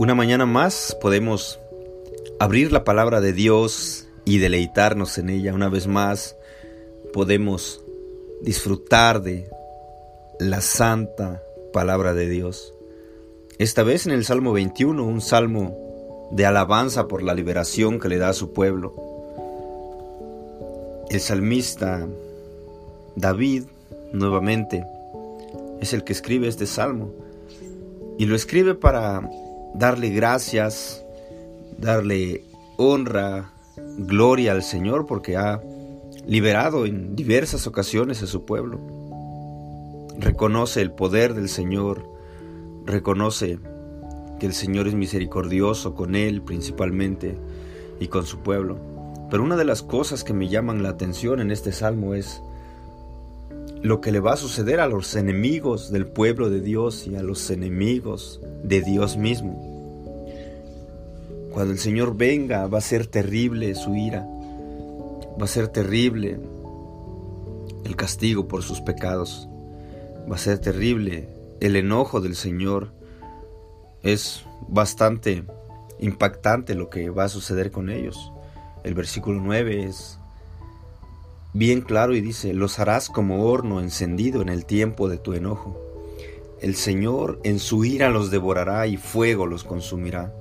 Una mañana más podemos abrir la palabra de Dios y deleitarnos en ella. Una vez más podemos disfrutar de la santa palabra de Dios. Esta vez en el Salmo 21, un salmo de alabanza por la liberación que le da a su pueblo. El salmista David, nuevamente, es el que escribe este salmo. Y lo escribe para darle gracias, darle honra, gloria al Señor porque ha liberado en diversas ocasiones a su pueblo. Reconoce el poder del Señor, reconoce que el Señor es misericordioso con él principalmente y con su pueblo. Pero una de las cosas que me llaman la atención en este salmo es lo que le va a suceder a los enemigos del pueblo de Dios y a los enemigos de Dios mismo. Cuando el Señor venga va a ser terrible su ira, va a ser terrible el castigo por sus pecados, va a ser terrible el enojo del Señor. Es bastante impactante lo que va a suceder con ellos. El versículo 9 es bien claro y dice, los harás como horno encendido en el tiempo de tu enojo. El Señor en su ira los devorará y fuego los consumirá.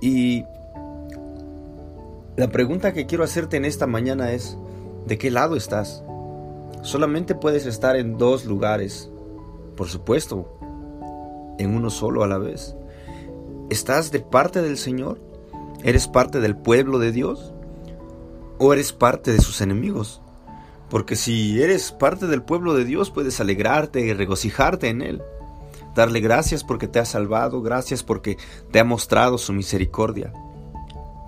Y la pregunta que quiero hacerte en esta mañana es, ¿de qué lado estás? Solamente puedes estar en dos lugares, por supuesto, en uno solo a la vez. ¿Estás de parte del Señor? ¿Eres parte del pueblo de Dios? ¿O eres parte de sus enemigos? Porque si eres parte del pueblo de Dios, puedes alegrarte y regocijarte en Él darle gracias porque te ha salvado, gracias porque te ha mostrado su misericordia,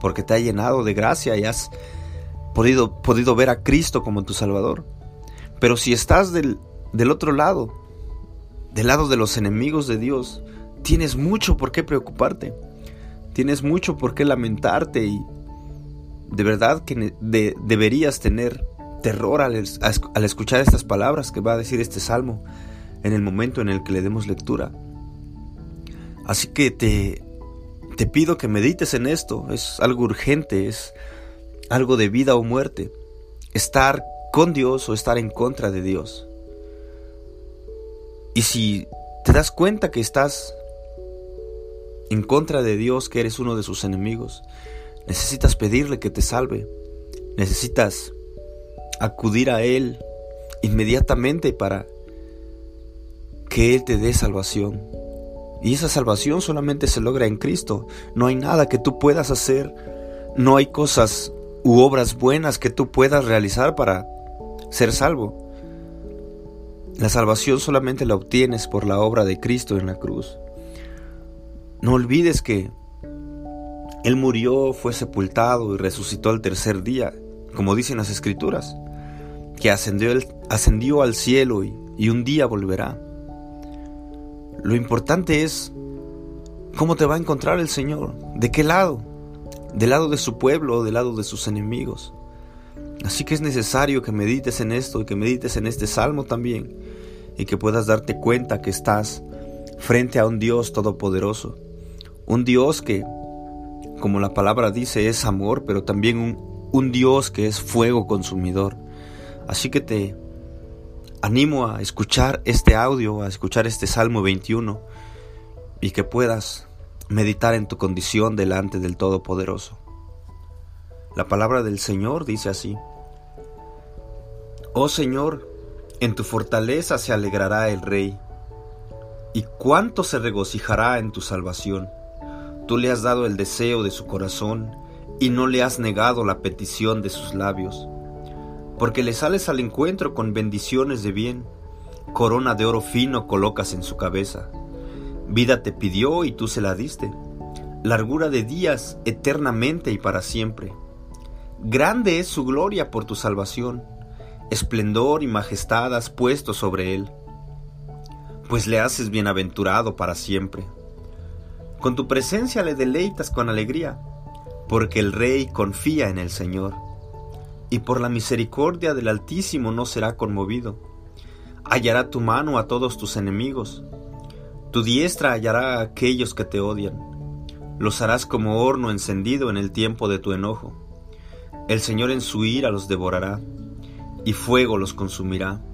porque te ha llenado de gracia y has podido, podido ver a Cristo como tu Salvador. Pero si estás del, del otro lado, del lado de los enemigos de Dios, tienes mucho por qué preocuparte, tienes mucho por qué lamentarte y de verdad que deberías tener terror al, al escuchar estas palabras que va a decir este salmo en el momento en el que le demos lectura. Así que te, te pido que medites en esto, es algo urgente, es algo de vida o muerte, estar con Dios o estar en contra de Dios. Y si te das cuenta que estás en contra de Dios, que eres uno de sus enemigos, necesitas pedirle que te salve, necesitas acudir a Él inmediatamente para que Él te dé salvación. Y esa salvación solamente se logra en Cristo. No hay nada que tú puedas hacer, no hay cosas u obras buenas que tú puedas realizar para ser salvo. La salvación solamente la obtienes por la obra de Cristo en la cruz. No olvides que Él murió, fue sepultado y resucitó al tercer día, como dicen las Escrituras, que ascendió, ascendió al cielo y, y un día volverá. Lo importante es cómo te va a encontrar el Señor, de qué lado, del lado de su pueblo o del lado de sus enemigos. Así que es necesario que medites en esto y que medites en este salmo también y que puedas darte cuenta que estás frente a un Dios todopoderoso, un Dios que, como la palabra dice, es amor, pero también un, Dios que es fuego consumidor. Así que te animo a escuchar este audio, a escuchar este Salmo 21 y que puedas meditar en tu condición delante del Todopoderoso. La palabra del Señor dice así, Oh Señor, en tu fortaleza se alegrará el Rey, y cuánto se regocijará en tu salvación. Tú le has dado el deseo de su corazón, y no le has negado la petición de sus labios porque le sales al encuentro con bendiciones de bien, corona de oro fino colocas en su cabeza. Vida te pidió y tú se la diste, largura de días eternamente y para siempre. Grande es su gloria por tu salvación, esplendor y majestad has puesto sobre él, pues le haces bienaventurado para siempre. Con tu presencia le deleitas con alegría, porque el Rey confía en el Señor y por la misericordia del Altísimo no será conmovido. Hallará tu mano a todos tus enemigos. Tu diestra hallará a aquellos que te odian. Los harás como horno encendido en el tiempo de tu enojo. El Señor en su ira los devorará, y fuego los consumirá.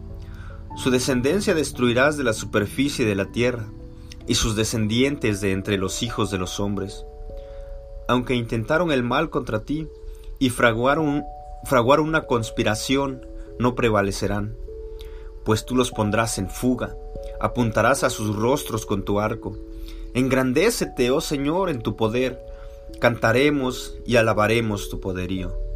Su descendencia destruirás de la superficie de la tierra, y sus descendientes de entre los hijos de los hombres. Aunque intentaron el mal contra ti, y fraguaron, fraguaron una conspiración, no prevalecerán, pues tú los pondrás en fuga, apuntarás a sus rostros con tu arco. Engrandécete, oh Señor, en tu poder, cantaremos y alabaremos tu poderío.